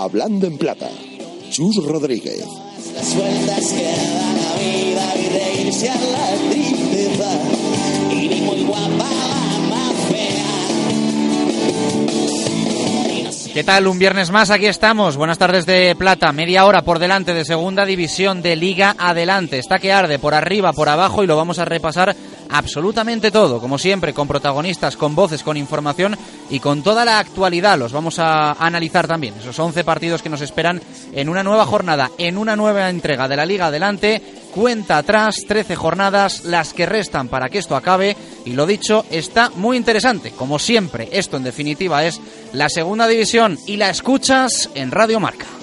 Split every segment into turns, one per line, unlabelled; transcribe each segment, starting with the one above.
Hablando en Plata. Chus Rodríguez.
las vueltas que da la vida y reírse a la tristeza, y ni muy guapa la más fea.
¿Qué tal? Un viernes más, aquí estamos. Buenas tardes de Plata. Media hora por delante de Segunda División de Liga Adelante. Está que arde por arriba, por abajo y lo vamos a repasar absolutamente todo. Como siempre, con protagonistas, con voces, con información y con toda la actualidad. Los vamos a analizar también. Esos 11 partidos que nos esperan en una nueva jornada, en una nueva entrega de la Liga Adelante. Cuenta atrás, 13 jornadas, las que restan para que esto acabe. Y lo dicho, está muy interesante. Como siempre, esto en definitiva es la segunda división y la escuchas en Radio Marca.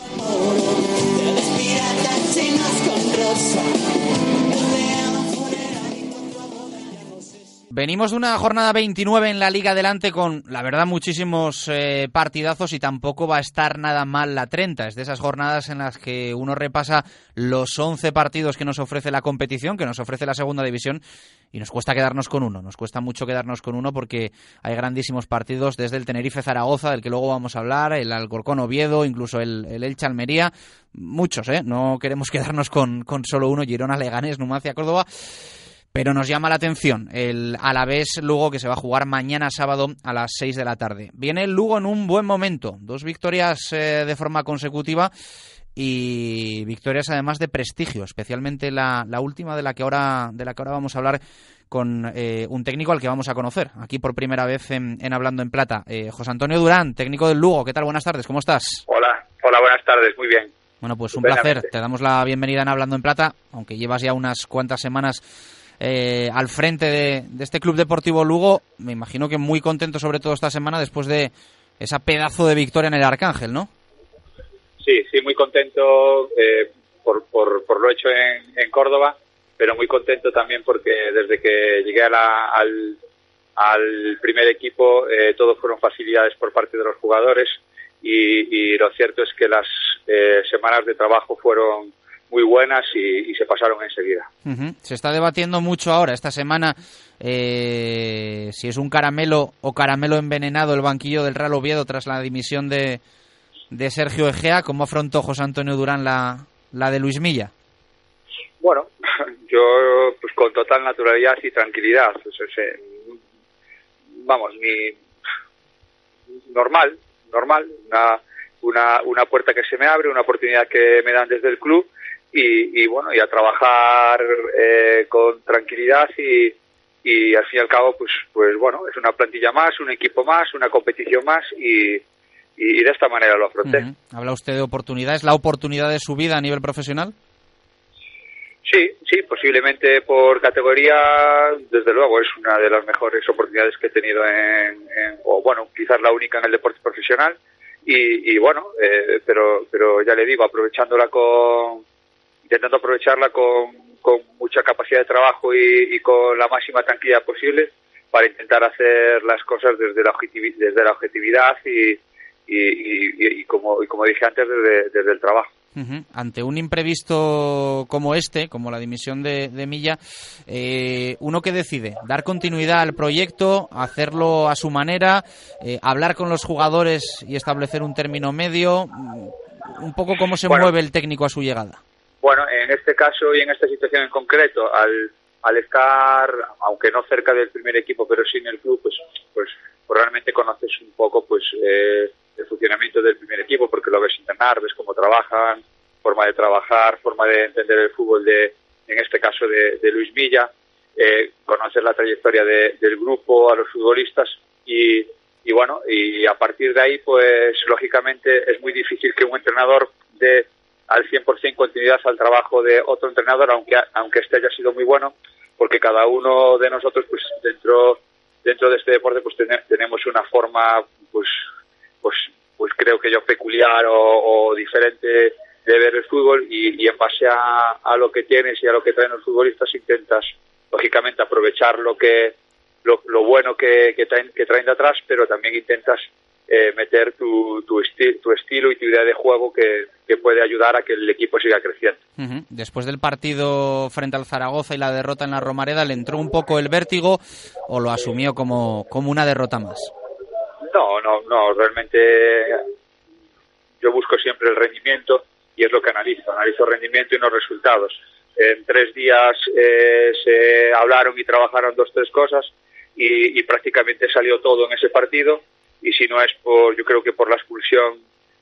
Venimos de una jornada 29 en la Liga Adelante con, la verdad, muchísimos eh, partidazos y tampoco va a estar nada mal la 30. Es de esas jornadas en las que uno repasa los 11 partidos que nos ofrece la competición, que nos ofrece la segunda división y nos cuesta quedarnos con uno. Nos cuesta mucho quedarnos con uno porque hay grandísimos partidos desde el Tenerife Zaragoza, del que luego vamos a hablar, el Alcorcón Oviedo, incluso el, el Elche Almería. Muchos, ¿eh? No queremos quedarnos con, con solo uno, Girona Leganés, Numancia Córdoba. Pero nos llama la atención el Alavés Lugo que se va a jugar mañana sábado a las 6 de la tarde. Viene el Lugo en un buen momento, dos victorias eh, de forma consecutiva y victorias además de prestigio, especialmente la, la, última de la que ahora de la que ahora vamos a hablar con eh, un técnico al que vamos a conocer aquí por primera vez en, en Hablando en Plata, eh, José Antonio Durán, técnico del Lugo. ¿Qué tal? Buenas tardes, ¿cómo estás?
Hola, hola, buenas tardes, muy bien.
Bueno, pues un placer. Te damos la bienvenida en Hablando en Plata, aunque llevas ya unas cuantas semanas eh, al frente de, de, este Club Deportivo Lugo. Me imagino que muy contento sobre todo esta semana después de esa pedazo de victoria en el Arcángel, ¿no?
Sí, sí, muy contento eh, por, por, lo hecho en, en, Córdoba, pero muy contento también porque desde que llegué a la, al, al, primer equipo eh, todo fueron facilidades por parte de los jugadores y, y lo cierto es que las eh, semanas de trabajo fueron muy buenas y, y, se pasaron enseguida.
Uh -huh. Se está debatiendo mucho ahora, esta semana, eh, si es un caramelo o caramelo envenenado el banquillo del Real Oviedo tras la dimisión de, de Sergio Egea. ¿Cómo afrontó José Antonio Durán la, la de Luis Milla?
Bueno, yo pues con total naturalidad y tranquilidad. Pues, ese, vamos, mi normal, normal, una, una, una puerta que se me abre, una oportunidad que me dan desde el club y, y bueno, y a trabajar eh, con tranquilidad y, y al fin y al cabo, pues, pues bueno, es una plantilla más, un equipo más, una competición más y, y de esta manera lo afronté. Uh
-huh. ¿Habla usted de oportunidades? ¿La oportunidad de su vida a nivel profesional?
Sí, sí, posiblemente por categoría, desde luego es una de las mejores oportunidades que he tenido en, en o bueno, quizás la única en el deporte profesional y, y bueno, eh, pero, pero ya le digo, aprovechándola con, intentando aprovecharla con, con mucha capacidad de trabajo y, y, con la máxima tranquilidad posible para intentar hacer las cosas desde la, objetividad, desde la objetividad y, y, y, como, y como dije antes, desde, desde el trabajo.
Uh -huh. Ante un imprevisto como este, como la dimisión de, de Milla, eh, ¿uno que decide? ¿Dar continuidad al proyecto, hacerlo a su manera, eh, hablar con los jugadores y establecer un término medio? Un poco cómo se bueno, mueve el técnico a su llegada.
Este caso y en esta situación en concreto, al, al estar, aunque no cerca del primer equipo, pero sí en el club, pues, pues, pues realmente conoces un poco, pues, eh, el funcionamiento del primer equipo porque lo ves entrenar, ves cómo trabajan, forma de trabajar, forma de entender el fútbol de, en este caso de, de Luis Milla, eh, conocer la trayectoria de, del grupo, a los futbolistas y, y bueno, y a partir de ahí pues lógicamente es muy difícil que un entrenador dé al 100% continuidad al trabajo de otro entrenador, aunque, aunque este haya sido muy bueno, porque cada uno de nosotros pues dentro dentro de este deporte pues ten, tenemos una forma pues pues pues creo que yo peculiar o, diferente de ver el fútbol y, en base a, a, lo que tienes y a lo que traen los futbolistas intentas lógicamente aprovechar lo que lo, lo bueno que, que, traen, que traen de atrás pero también intentas eh, meter tu, tu, tu, estilo y tu idea de juego que, puede ayudar a que el equipo siga creciendo.
Después del partido frente al Zaragoza y la derrota en la Romareda, ¿le entró un poco el vértigo o lo asumió como, como una derrota más?
No, no, no, realmente yo busco siempre el rendimiento y es lo que analizo, analizo rendimiento y no resultados. En tres días eh, se hablaron y trabajaron dos, tres cosas y, y prácticamente salió todo en ese partido y si no es por, yo creo que por la expulsión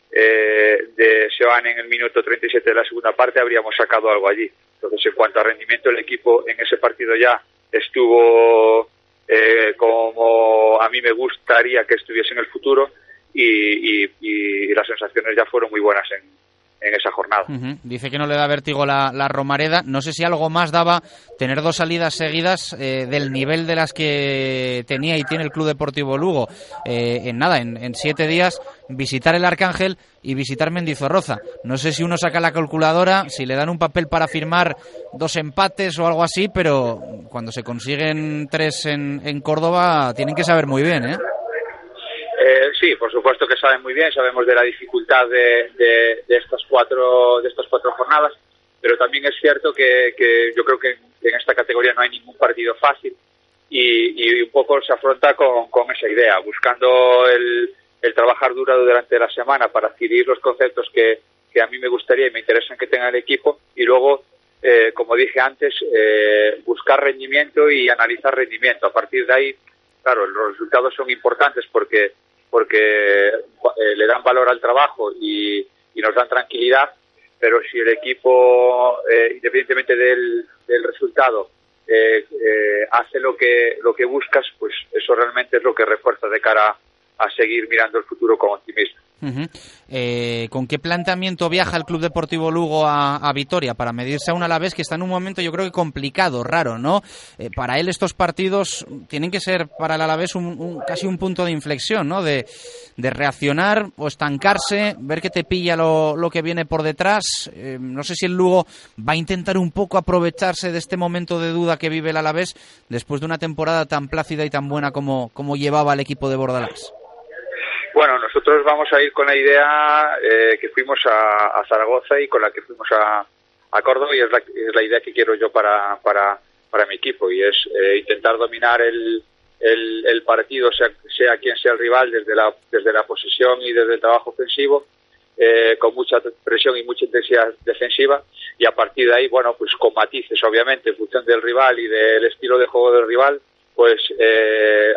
eh, de Seoane en el minuto 37 de la segunda parte habríamos sacado algo allí. Entonces, en cuanto a rendimiento, el equipo en ese partido ya estuvo eh, como a mí me gustaría que estuviese en el futuro y, y las sensaciones ya fueron muy buenas en, en esa jornada.
Dice que no le da vértigo la, Romareda. No sé si algo más daba tener dos salidas seguidas eh, del nivel de las que tenía y tiene el Club Deportivo Lugo. Eh, en nada, en, siete días, visitar el Arcángel y visitar Mendizorroza. No sé si uno saca la calculadora, si le dan un papel para firmar dos empates o algo así, pero cuando se consiguen tres en, en Córdoba, tienen que saber muy bien, ¿eh?
Eh, sí, por supuesto que saben muy bien, sabemos de la dificultad de, estas cuatro de estas cuatro jornadas, pero también es cierto que, yo creo que en, esta categoría no hay ningún partido fácil y, un poco se afronta con, esa idea, buscando el, trabajar duro durante la semana para adquirir los conceptos que, a mí me gustaría y me interesan que tenga el equipo y luego eh, como dije antes, eh, buscar rendimiento y analizar rendimiento. A partir de ahí, claro, los resultados son importantes porque porque eh, le dan valor al trabajo y, nos dan tranquilidad, pero si el equipo, eh, independientemente del, resultado, eh, hace lo que, lo que buscas, pues eso realmente es lo que refuerza de cara a seguir mirando el futuro con optimismo.
Eh, ¿Con qué planteamiento viaja el Club Deportivo Lugo a, Vitoria para medirse a un Alavés que está en un momento yo creo que complicado, raro, ¿no? Eh, para él estos partidos tienen que ser para el Alavés un, casi un punto de inflexión, ¿no? De, reaccionar o estancarse, ver que te pilla lo, que viene por detrás. Eh, no sé si el Lugo va a intentar un poco aprovecharse de este momento de duda que vive el Alavés después de una temporada tan plácida y tan buena como, como llevaba el equipo de Bordalás.
Bueno, nosotros vamos a ir con la idea eh, que fuimos a, Zaragoza y con la que fuimos a, Córdoba y es la, idea que quiero yo para, para, para mi equipo y es eh, intentar dominar el, el, partido, sea, sea, quien sea el rival, desde la, desde la posesión y desde el trabajo ofensivo, eh, con mucha presión y mucha intensidad defensiva y a partir de ahí, bueno, pues con matices obviamente en función del rival y del estilo de juego del rival, pues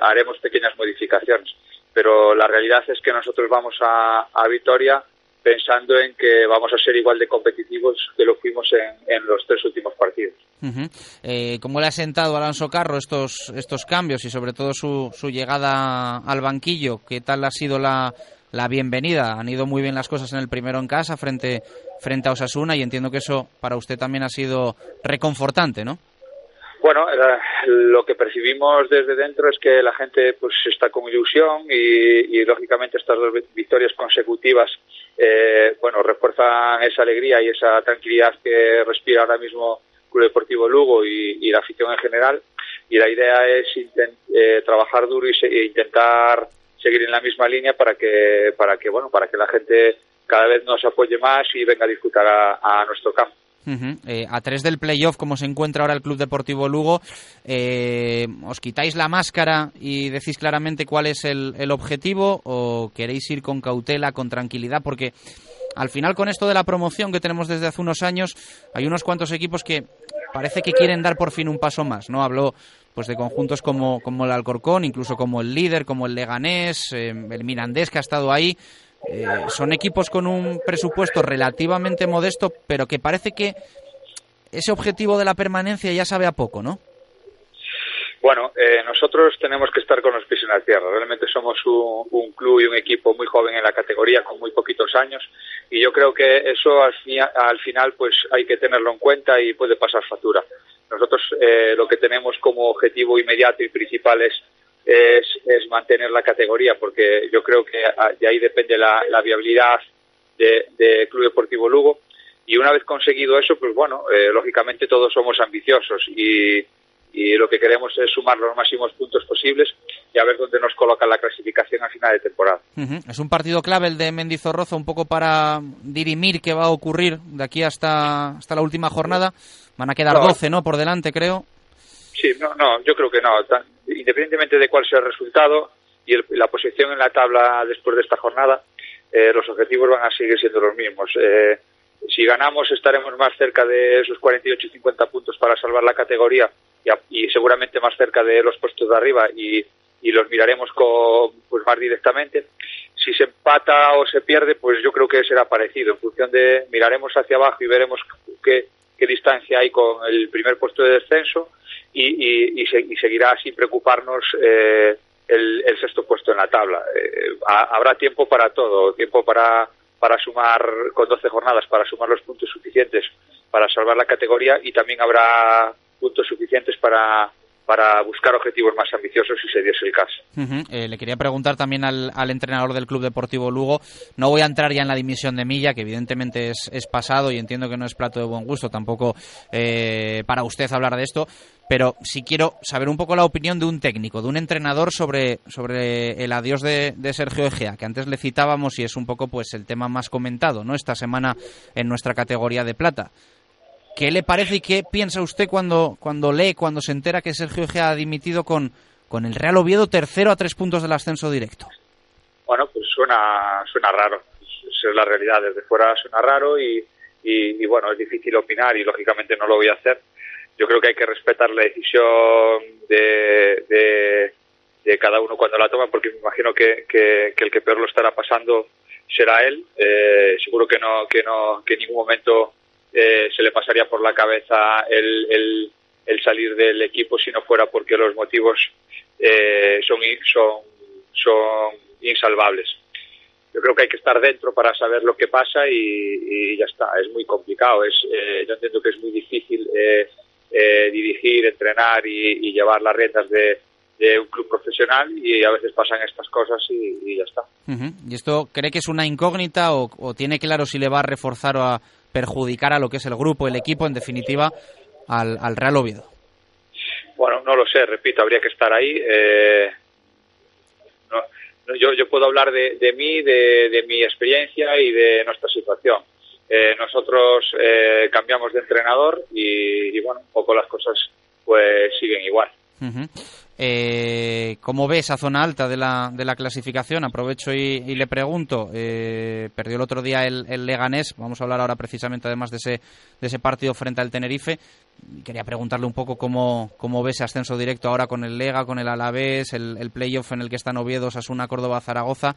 haremos pequeñas modificaciones pero la realidad es que nosotros vamos a, a Vitoria pensando en que vamos a ser igual de competitivos que lo fuimos en, los tres últimos partidos.
Eh, ¿Cómo le ha sentado Alonso Carro estos, estos cambios y sobre todo su, su llegada al banquillo? ¿Qué tal ha sido la, la bienvenida? Han ido muy bien las cosas en el primero en casa frente, frente a Osasuna y entiendo que eso para usted también ha sido reconfortante, ¿no?
Bueno, lo que percibimos desde dentro es que la gente pues está con ilusión y, lógicamente estas dos victorias consecutivas eh, bueno refuerzan esa alegría y esa tranquilidad que respira ahora mismo Club Deportivo Lugo y, la afición en general y la idea es eh, trabajar duro y e intentar seguir en la misma línea para que para que bueno para que la gente cada vez nos apoye más y venga a disfrutar a nuestro campo.
Eh, a tres del playoff, como se encuentra ahora el Club Deportivo Lugo, eh, ¿os quitáis la máscara y decís claramente cuál es el, objetivo o queréis ir con cautela, con tranquilidad? Porque al final con esto de la promoción que tenemos desde hace unos años, hay unos cuantos equipos que parece que quieren dar por fin un paso más, ¿no? Habló pues de conjuntos como, como el Alcorcón, incluso como el líder, como el Leganés, eh, el Mirandés que ha estado ahí. Eh, son equipos con un presupuesto relativamente modesto, pero que parece que ese objetivo de la permanencia ya sabe a poco, ¿no?
Bueno, eh, nosotros tenemos que estar con los pies en la tierra. Realmente somos un, club y un equipo muy joven en la categoría, con muy poquitos años, y yo creo que eso al, al final pues hay que tenerlo en cuenta y puede pasar factura. Nosotros eh, lo que tenemos como objetivo inmediato y principal es es, es mantener la categoría, porque yo creo que de ahí depende la, la viabilidad de, de, Club Deportivo Lugo. Y una vez conseguido eso, pues bueno, eh, lógicamente todos somos ambiciosos y, y lo que queremos es sumar los máximos puntos posibles y a ver dónde nos coloca la clasificación a final de temporada.
Es un partido clave el de Mendizorroza, un poco para dirimir qué va a ocurrir de aquí hasta, hasta la última jornada. Van a quedar no. 12, ¿no? Por delante, creo.
Sí, no, no, yo creo que no. Independientemente de cuál sea el resultado y el, la posición en la tabla después de esta jornada, eh, los objetivos van a seguir siendo los mismos. Eh, si ganamos estaremos más cerca de esos 48 y 50 puntos para salvar la categoría y, seguramente más cerca de los puestos de arriba y, y los miraremos con, pues más directamente. Si se empata o se pierde, pues yo creo que será parecido. En función de miraremos hacia abajo y veremos qué, qué distancia hay con el primer puesto de descenso y, y, y, se, y seguirá sin preocuparnos eh, el, sexto puesto en la tabla. Eh, habrá tiempo para todo, tiempo para, para sumar con 12 jornadas, para sumar los puntos suficientes para salvar la categoría y también habrá puntos suficientes para para buscar objetivos más ambiciosos si se diese el caso.
Eh, le quería preguntar también al, al, entrenador del Club Deportivo Lugo, no voy a entrar ya en la dimisión de Milla, que evidentemente es, es pasado y entiendo que no es plato de buen gusto tampoco eh, para usted hablar de esto, pero sí quiero saber un poco la opinión de un técnico, de un entrenador sobre, sobre el adiós de, de Sergio Egea, que antes le citábamos y es un poco pues el tema más comentado ¿no? esta semana en nuestra categoría de plata. ¿Qué le parece y qué piensa usted cuando, cuando lee, cuando se entera que Sergio Egea ha dimitido con, con el Real Oviedo tercero a tres puntos del ascenso directo?
Bueno, pues suena, suena raro. Esa es la realidad. Desde fuera suena raro y, y, bueno, es difícil opinar y lógicamente no lo voy a hacer. Yo creo que hay que respetar la decisión de, de, de cada uno cuando la toma porque me imagino que, que, que el que peor lo estará pasando será él. Eh, seguro que no, que no, que en ningún momento eh, se le pasaría por la cabeza el, el, el, salir del equipo si no fuera porque los motivos eh, son, son, son insalvables. Yo creo que hay que estar dentro para saber lo que pasa y, y ya está. Es muy complicado. Es, eh, yo entiendo que es muy difícil eh, eh, dirigir, entrenar y, y, llevar las riendas de, de un club profesional y a veces pasan estas cosas y, y ya está.
Uh -huh. ¿Y esto cree que es una incógnita o, o, tiene claro si le va a reforzar o a perjudicar a lo que es el grupo, el equipo, en definitiva, al, al Real Oviedo?
Bueno, no lo sé, repito, habría que estar ahí. Eh, no, yo, yo puedo hablar de, de mí, de, de, mi experiencia y de nuestra situación. Eh, nosotros eh, cambiamos de entrenador y, y, bueno, un poco las cosas pues siguen igual.
Uh -huh. Eh, ¿Cómo ve esa zona alta de la, de la clasificación? Aprovecho y, le pregunto. Eh, perdió el otro día el, el, Leganés. Vamos a hablar ahora precisamente además de ese, de ese partido frente al Tenerife. Quería preguntarle un poco cómo, cómo ve ese ascenso directo ahora con el Lega, con el Alavés, el, playoff en el que están Oviedo, Asuna, Córdoba, Zaragoza.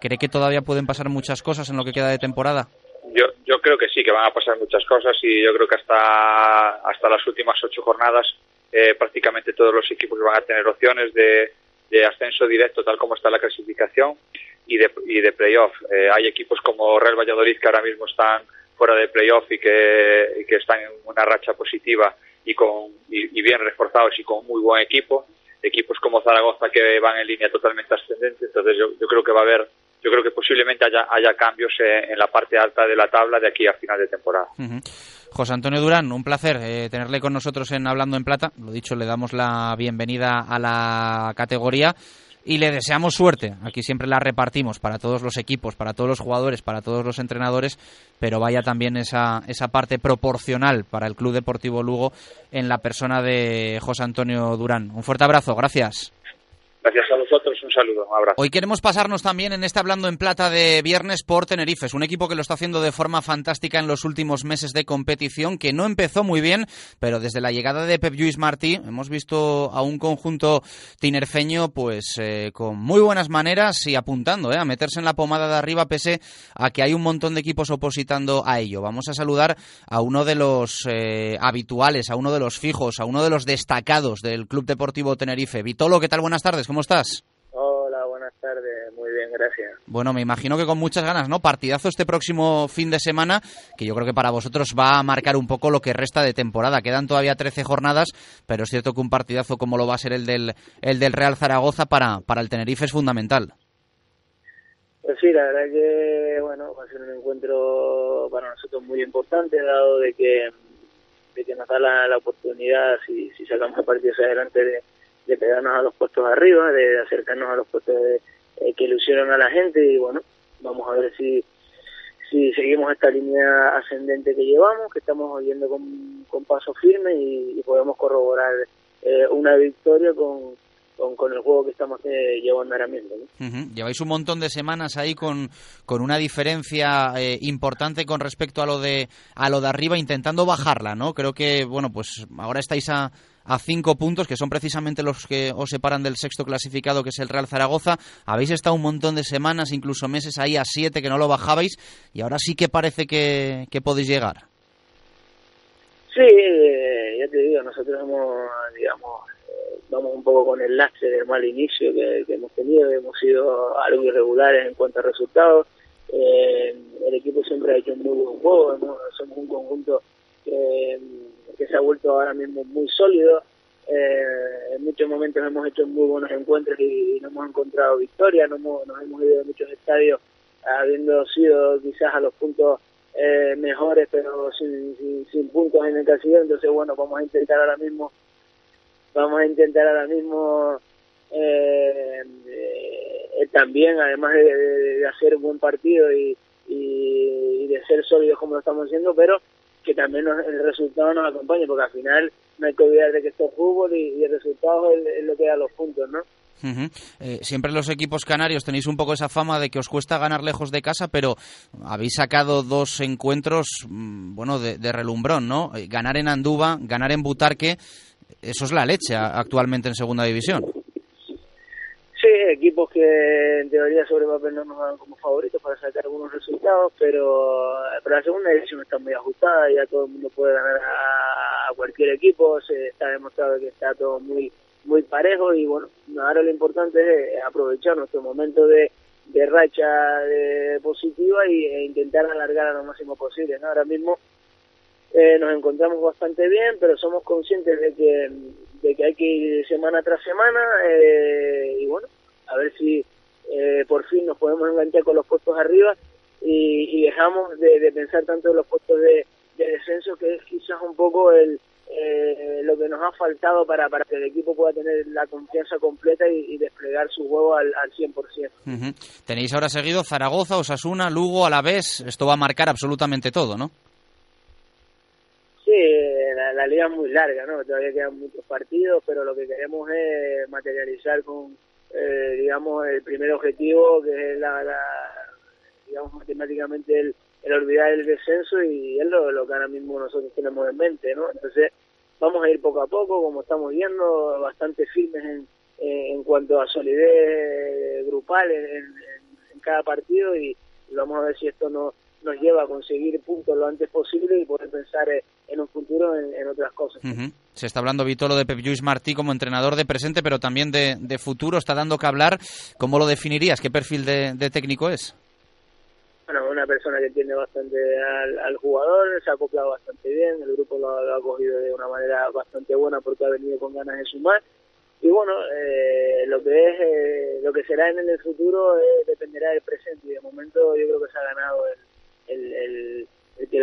¿Cree que todavía pueden pasar muchas cosas en lo que queda de temporada?
Yo, yo creo que sí, que van a pasar muchas cosas y yo creo que hasta, hasta las últimas ocho jornadas eh, prácticamente todos los equipos van a tener opciones de, ascenso directo tal como está la clasificación y de, y de playoff. Eh, hay equipos como Real Valladolid que ahora mismo están fuera de playoff y que, y que están en una racha positiva y, con, y, bien reforzados y con muy buen equipo. Equipos como Zaragoza que van en línea totalmente ascendente. Entonces yo creo que va a haber yo creo que posiblemente haya, haya cambios en, en, la parte alta de la tabla de aquí a final de temporada.
Uh -huh. José Antonio Durán, un placer eh, tenerle con nosotros en Hablando en Plata. Lo dicho, le damos la bienvenida a la categoría y le deseamos suerte. Aquí siempre la repartimos para todos los equipos, para todos los jugadores, para todos los entrenadores, pero vaya también esa, esa parte proporcional para el Club Deportivo Lugo en la persona de José Antonio Durán. Un fuerte abrazo, gracias.
Gracias a vosotros, un saludo, un abrazo.
Hoy queremos pasarnos también en este Hablando en Plata de viernes por Tenerife. Es un equipo que lo está haciendo de forma fantástica en los últimos meses de competición, que no empezó muy bien, pero desde la llegada de Pep Lluís Martí hemos visto a un conjunto tinerfeño pues eh, con muy buenas maneras y apuntando eh, a meterse en la pomada de arriba pese a que hay un montón de equipos opositando a ello. Vamos a saludar a uno de los eh, habituales, a uno de los fijos, a uno de los destacados del Club Deportivo Tenerife. Vitolo, ¿qué tal? Buenas tardes. ¿Cómo estás?
Tardes, muy bien, gracias.
Bueno, me imagino que con muchas ganas, ¿no? Partidazo este próximo fin de semana, que yo creo que para vosotros va a marcar un poco lo que resta de temporada. Quedan todavía 13 jornadas, pero es cierto que un partidazo como lo va a ser el del, el del Real Zaragoza para, para el Tenerife es fundamental.
Pues sí, la verdad que, bueno, va a ser un encuentro para nosotros muy importante, dado de que, de que nos da la, oportunidad, si, si sacamos partidos adelante, de de pegarnos a los puestos arriba, de acercarnos a los puestos eh, que ilusionan a la gente y bueno, vamos a ver si si seguimos esta línea ascendente que llevamos, que estamos yendo con, con paso firme y, podemos corroborar eh, una victoria con, con, el juego que estamos eh, llevando ahora mismo.
Lleváis un montón de semanas ahí con, con una diferencia importante con respecto a lo de a lo de arriba, intentando bajarla, ¿no? Creo que bueno, pues ahora estáis a a cinco puntos, que son precisamente los que os separan del sexto clasificado, que es el Real Zaragoza. Habéis estado un montón de semanas, incluso meses ahí a siete, que no lo bajabais, y ahora sí que parece que, podéis llegar.
Sí, eh, ya te digo, nosotros hemos, digamos, eh, vamos un poco con el lastre del mal inicio que, hemos tenido, hemos sido algo irregulares en cuanto a resultados. Eh, el equipo siempre ha hecho un muy buen juego, somos un conjunto ha vuelto ahora mismo muy sólido. Eh, en muchos momentos hemos hecho muy buenos encuentros y, no hemos encontrado victoria, no hemos ido a muchos estadios habiendo sido quizás a los puntos eh, mejores, pero sin, sin, puntos en el casillero. Entonces, bueno, vamos a intentar ahora mismo, vamos a intentar ahora mismo eh, también, además de, hacer un buen partido y, y, de ser sólidos como lo estamos haciendo, pero que también el resultado nos acompañe, porque al final no hay que olvidar de que esto es fútbol y, el resultado es, lo que da los puntos, ¿no?
Eh, siempre los equipos canarios tenéis un poco esa fama de que os cuesta ganar lejos de casa, pero habéis sacado dos encuentros, mm, bueno, de, de relumbrón, ¿no? Eh, ganar en Andúba, ganar en Butarque, eso es la leche actualmente en Segunda División.
Equipos que en teoría sobre papel no nos dan como favoritos para sacar algunos resultados, pero, pero la segunda división está muy ajustada, ya todo el mundo puede ganar a, cualquier equipo, se está demostrado que está todo muy muy parejo y bueno, ahora lo importante es aprovechar nuestro momento de, de racha de positiva y, e intentar alargar a lo máximo posible. ¿no? Ahora mismo eh, nos encontramos bastante bien, pero somos conscientes de que, de que hay que ir semana tras semana eh, y bueno, a ver si eh, por fin nos podemos enganchar con los puestos arriba y, dejamos de, pensar tanto en los puestos de, descenso, que es quizás un poco el lo que nos ha faltado para, para que el equipo pueda tener la confianza completa y, desplegar su juego al, al 100%.
Tenéis ahora seguido Zaragoza, Osasuna, Lugo, Alavés, esto va a marcar absolutamente todo, ¿no?
Sí, la, liga es muy larga, ¿no? Todavía quedan muchos partidos, pero lo que queremos es materializar con, eh, digamos, el primer objetivo, que es la, digamos, matemáticamente el, olvidar el descenso y es lo, lo que ahora mismo nosotros tenemos en mente, ¿no? Entonces, vamos a ir poco a poco, como estamos viendo, bastante firmes en, en cuanto a solidez grupal en, en, cada partido y, vamos a ver si esto no, nos lleva a conseguir puntos lo antes posible y poder pensar eh, en un futuro en, otras cosas.
Se está hablando, Vitolo, de Pep Lluís Martí como entrenador de presente, pero también de, futuro. Está dando que hablar. ¿Cómo lo definirías? ¿Qué perfil de, técnico es?
Bueno, una persona que entiende bastante al, jugador, se ha acoplado bastante bien, el grupo lo, ha cogido de una manera bastante buena porque ha venido con ganas de sumar. Y bueno, eh, lo que es, eh, lo que será en el futuro dependerá del presente y de momento yo creo que se ha ganado el, el, que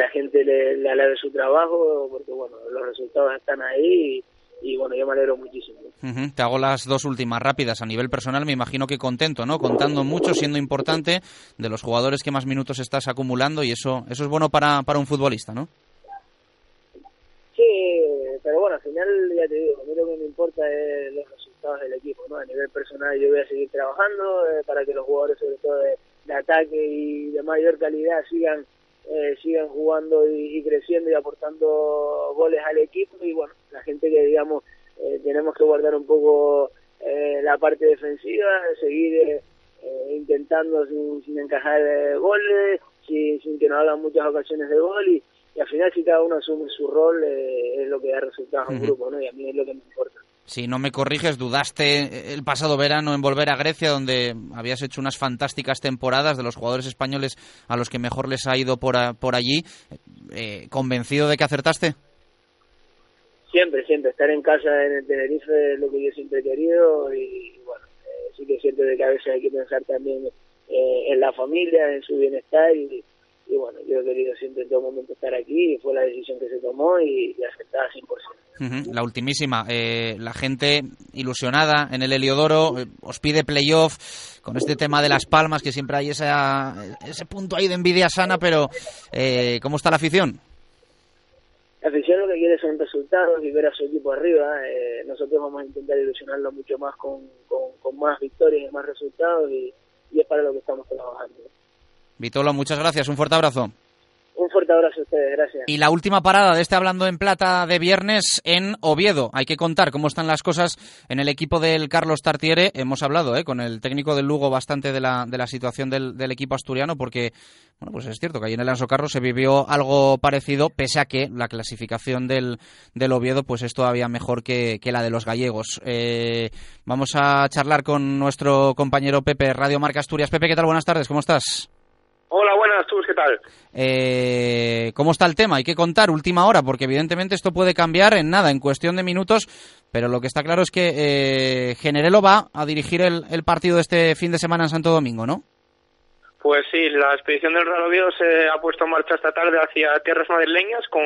la gente le, le alabe su trabajo, porque bueno, los resultados están ahí y, bueno, yo me alegro muchísimo.
Te hago las dos últimas rápidas. A nivel personal me imagino que contento, ¿no? Contando mucho, siendo importante, de los jugadores que más minutos estás acumulando y eso eso es bueno para, para un futbolista, ¿no?
Sí, pero bueno, al final ya te digo, a mí lo que me importa es los resultados del equipo, ¿no? A nivel personal yo voy a seguir trabajando eh, para que los jugadores, sobre todo de de ataque y de mayor calidad sigan eh, sigan jugando y, creciendo y aportando goles al equipo y bueno la gente que digamos eh, tenemos que guardar un poco eh, la parte defensiva seguir intentando sin, sin encajar goles sin, sin que nos hagan muchas ocasiones de gol y, al final si cada uno asume su rol es lo que da resultados a un grupo no y a mí es lo que me importa
si no me corriges, dudaste el pasado verano en volver a Grecia, donde habías hecho unas fantásticas temporadas de los jugadores españoles a los que mejor les ha ido por, por allí. Eh, ¿Convencido de que acertaste?
Siempre, siempre. Estar en casa en el Tenerife es lo que yo siempre he querido y, bueno, eh, sí que siento de que a veces hay que pensar también eh, en la familia, en su bienestar y, y bueno, yo he querido siempre en todo momento estar aquí y fue la decisión que se tomó y, y aceptada 100%.
La ultimísima, eh, la gente ilusionada en el Heliodoro, eh, os pide playoff con este tema de las palmas, que siempre hay esa, ese punto ahí de envidia sana, pero eh, ¿cómo está la afición?
La afición lo que quiere son resultados y ver a su equipo arriba. Eh, nosotros vamos a intentar ilusionarlo mucho más con, con, con más victorias y más resultados y, y es para lo que estamos trabajando.
Vitolo, muchas gracias, un fuerte abrazo.
Un fuerte abrazo a ustedes, gracias.
Y la última parada de este Hablando en Plata de viernes en Oviedo. Hay que contar cómo están las cosas en el equipo del Carlos Tartiere. Hemos hablado ¿eh? con el técnico del Lugo bastante de la, de la situación del, del, equipo asturiano porque, bueno, pues es cierto que allí en el Anso Carlos se vivió algo parecido, pese a que la clasificación del, del Oviedo pues es todavía mejor que, que la de los gallegos. Eh, vamos a charlar con nuestro compañero Pepe, Radio Marca Asturias. Pepe, ¿qué tal? Buenas tardes, ¿cómo estás?
Hola, buenas, ¿tú qué tal?
Eh, ¿Cómo está el tema? Hay que contar última hora, porque evidentemente esto puede cambiar en nada, en cuestión de minutos, pero lo que está claro es que eh, Generelo va a dirigir el, el, partido de este fin de semana en Santo Domingo, ¿no?
Pues sí, la expedición del Real Oviedo se ha puesto en marcha esta tarde hacia tierras madrileñas con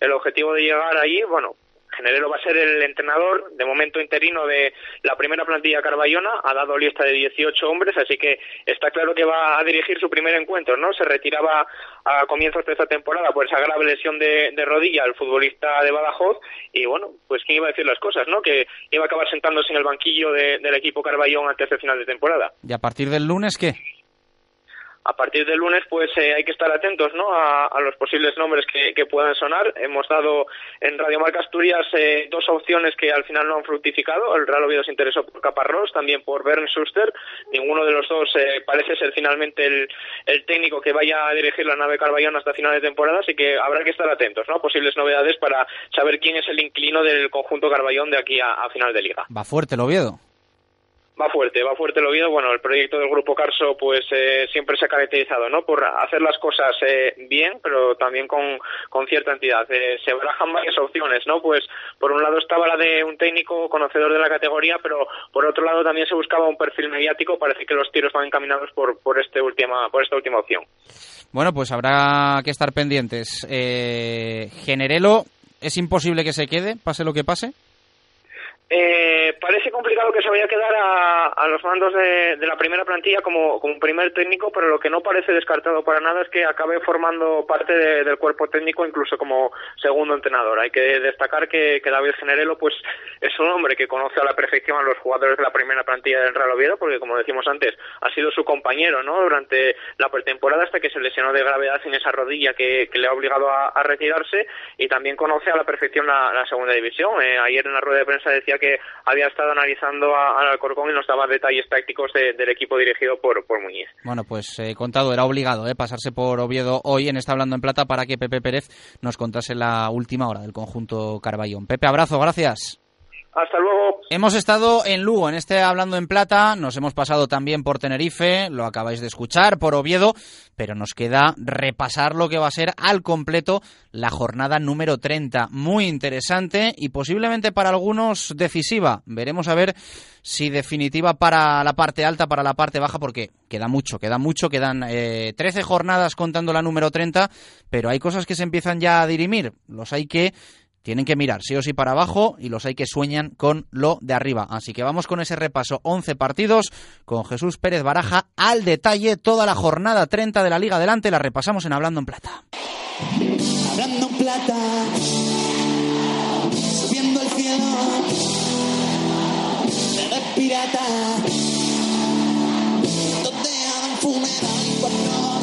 el objetivo de llegar allí, bueno, Generelo va a ser el entrenador, de momento interino, de la primera plantilla carballona, ha dado lista de 18 hombres, así que está claro que va a dirigir su primer encuentro, ¿no? Se retiraba a comienzos de esta temporada por esa grave lesión de, rodilla el futbolista de Badajoz, y bueno, pues quién iba a decir las cosas, ¿no? Que iba a acabar sentándose en el banquillo de, del equipo carballón antes del final de temporada.
¿Y a partir del lunes qué?
A partir del lunes pues eh, hay que estar atentos ¿no? a, los posibles nombres que, puedan sonar. Hemos dado en Radio Marca Asturias eh, dos opciones que al final no han fructificado. El Real Oviedo se interesó por Caparrós, también por Bern Schuster. Ninguno de los dos eh, parece ser finalmente el, el, técnico que vaya a dirigir la nave Carballón hasta final de temporada, así que habrá que estar atentos ¿no? a posibles novedades para saber quién es el inclino del conjunto Carballón de aquí a, a final de liga.
Va fuerte el Oviedo.
Va fuerte, va fuerte el Oviedo. Bueno, el proyecto del Grupo Carso pues eh, siempre se ha caracterizado ¿no? por hacer las cosas eh, bien, pero también con, con cierta entidad. Eh, se barajan varias opciones, ¿no? Pues por un lado estaba la de un técnico conocedor de la categoría, pero por otro lado también se buscaba un perfil mediático. Parece que los tiros van encaminados por, por, este última, por esta última opción.
Bueno, pues habrá que estar pendientes. Eh, Generelo, ¿es imposible que se quede, pase lo que pase?
Eh, parece complicado que se vaya a quedar a, los mandos de, la primera plantilla como, como primer técnico, pero lo que no parece descartado para nada es que acabe formando parte de, del cuerpo técnico incluso como segundo entrenador. Hay que destacar que, David Generelo pues es un hombre que conoce a la perfección a los jugadores de la primera plantilla del Real Oviedo, porque como decimos antes, ha sido su compañero ¿no? durante la pretemporada hasta que se lesionó de gravedad en esa rodilla que, le ha obligado a, a, retirarse y también conoce a la perfección la, la segunda división. Eh, ayer en la rueda de prensa decía que había estado analizando al Alcorcón y nos daba detalles tácticos de, del equipo dirigido por, por Muñiz.
Bueno, pues eh, contado, era obligado eh, pasarse por Oviedo hoy en Está Hablando en Plata para que Pepe Pérez nos contase la última hora del conjunto Carballón. Pepe, abrazo, gracias.
Hasta luego.
Hemos estado en Lugo, en este Hablando en Plata, nos hemos pasado también por Tenerife, lo acabáis de escuchar, por Oviedo, pero nos queda repasar lo que va a ser al completo la jornada número 30. Muy interesante y posiblemente para algunos decisiva. Veremos a ver si definitiva para la parte alta, para la parte baja, porque queda mucho, queda mucho, quedan eh, 13 jornadas contando la número 30, pero hay cosas que se empiezan ya a dirimir. Los hay que tienen que mirar sí o sí para abajo y los hay que sueñan con lo de arriba. Así que vamos con ese repaso. 11 partidos con Jesús Pérez Baraja al detalle. Toda la jornada 30 de la Liga adelante la repasamos en Hablando en Plata.
Hablando en Plata, subiendo el cielo, pirata, donde hagan funeral cuando.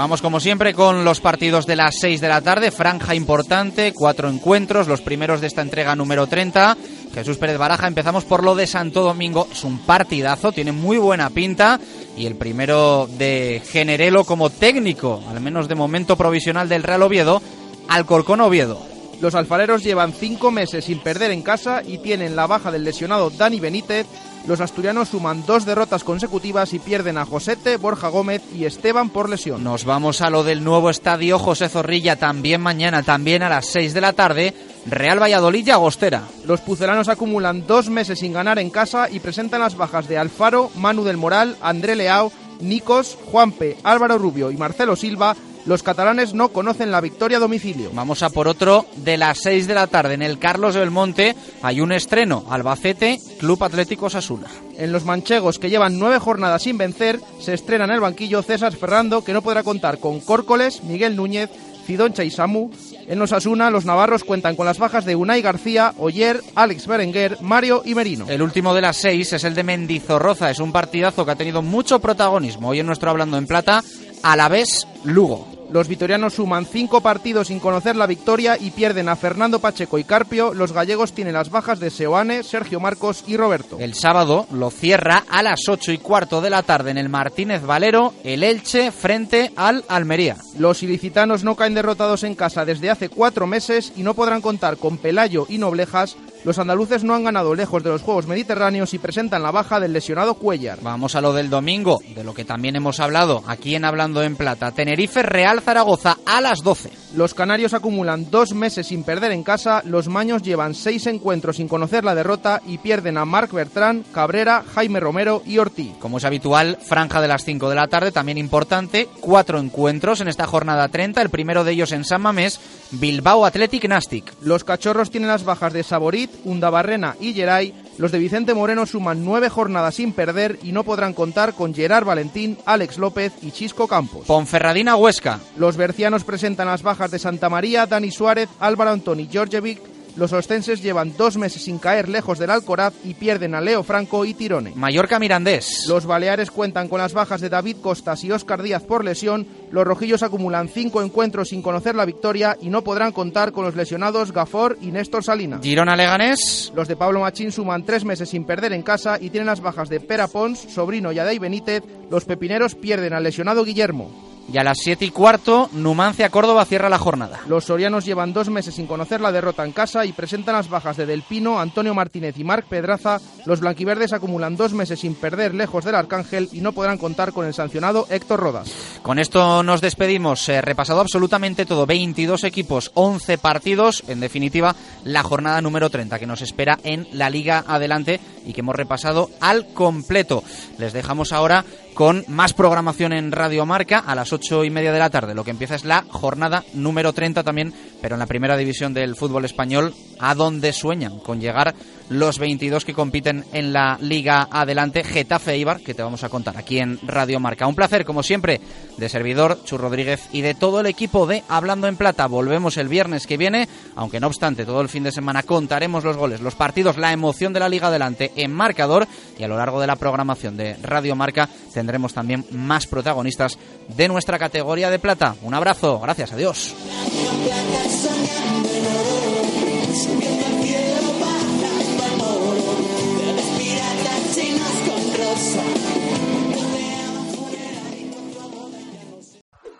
Vamos como siempre con los partidos de las 6 de la tarde, franja importante, cuatro encuentros, los primeros de esta entrega número 30. Jesús Pérez Baraja, empezamos por lo de Santo Domingo, es un partidazo, tiene muy buena pinta y el primero de Generelo como técnico, al menos de momento provisional del Real Oviedo, Alcorcón Oviedo.
Los alfareros llevan cinco meses sin perder en casa y tienen la baja del lesionado Dani Benítez. Los asturianos suman dos derrotas consecutivas y pierden a Josete, Borja Gómez y Esteban por lesión.
Nos vamos a lo del nuevo estadio José Zorrilla también mañana, también a las 6 de la tarde. Real Valladolid y Agostera.
Los pucelanos acumulan dos meses sin ganar en casa y presentan las bajas de Alfaro, Manu del Moral, André Leao, Nicos, Juanpe, Álvaro Rubio y Marcelo Silva los catalanes no conocen la victoria a domicilio.
Vamos a por otro de las 6 de la tarde. En el Carlos Belmonte hay un estreno. Albacete, Club Atlético Sasuna.
En los manchegos, que llevan nueve jornadas sin vencer, se estrena en el banquillo César Ferrando, que no podrá contar con Córcoles, Miguel Núñez, Cidoncha y Samu. En los Asuna, los navarros cuentan con las bajas de Unai García, Oyer, Alex Berenguer, Mario y Merino.
El último de las seis es el de Mendizorroza. Es un partidazo que ha tenido mucho protagonismo. Hoy en nuestro Hablando en Plata, a la vez Lugo.
Los vitorianos suman cinco partidos sin conocer la victoria y pierden a Fernando Pacheco y Carpio. Los gallegos tienen las bajas de Seoane, Sergio Marcos y Roberto.
El sábado lo cierra a las ocho y cuarto de la tarde en el Martínez Valero el Elche frente al Almería.
Los ilicitanos no caen derrotados en casa desde hace cuatro meses y no podrán contar con Pelayo y Noblejas los andaluces no han ganado lejos de los Juegos Mediterráneos y presentan la baja del lesionado Cuellar.
Vamos a lo del domingo, de lo que también hemos hablado aquí en Hablando en Plata. Tenerife Real Zaragoza a las 12.
Los canarios acumulan dos meses sin perder en casa, los maños llevan seis encuentros sin conocer la derrota y pierden a Marc Bertrán, Cabrera, Jaime Romero y Ortiz.
Como es habitual, franja de las 5 de la tarde, también importante, cuatro encuentros en esta jornada 30, el primero de ellos en San Mamés, Bilbao Athletic Nastic.
Los cachorros tienen las bajas de Saborit, Undabarrena y Geray. Los de Vicente Moreno suman nueve jornadas sin perder y no podrán contar con Gerard Valentín, Alex López y Chisco Campos.
Ponferradina Huesca.
Los bercianos presentan las bajas de Santa María, Dani Suárez, Álvaro Antoni Georgievic, los ostenses llevan dos meses sin caer lejos del Alcoraz y pierden a Leo Franco y Tirone.
Mallorca Mirandés.
Los baleares cuentan con las bajas de David Costas y Óscar Díaz por lesión. Los rojillos acumulan cinco encuentros sin conocer la victoria y no podrán contar con los lesionados Gafor y Néstor Salina.
Girona Leganés.
Los de Pablo Machín suman tres meses sin perder en casa y tienen las bajas de Pera Pons, Sobrino y Adey Benítez. Los pepineros pierden al lesionado Guillermo.
Y a las 7 y cuarto, Numancia Córdoba cierra la jornada.
Los sorianos llevan dos meses sin conocer la derrota en casa y presentan las bajas de Del Pino, Antonio Martínez y Marc Pedraza. Los blanquiverdes acumulan dos meses sin perder lejos del Arcángel y no podrán contar con el sancionado Héctor Rodas.
Con esto nos despedimos. Eh, repasado absolutamente todo. 22 equipos, 11 partidos. En definitiva, la jornada número 30 que nos espera en la Liga Adelante y que hemos repasado al completo. Les dejamos ahora con más programación en Radio Marca a las ocho y media de la tarde. Lo que empieza es la jornada número 30 también, pero en la primera división del fútbol español, a donde sueñan con llegar los 22 que compiten en la Liga Adelante, Getafe Ibar, que te vamos a contar aquí en Radio Marca. Un placer, como siempre, de servidor Chu Rodríguez y de todo el equipo de Hablando en Plata. Volvemos el viernes que viene, aunque no obstante, todo el fin de semana contaremos los goles, los partidos, la emoción de la Liga Adelante en marcador y a lo largo de la programación de Radio Marca tendremos también más protagonistas de nuestra categoría de plata. Un abrazo, gracias, adiós.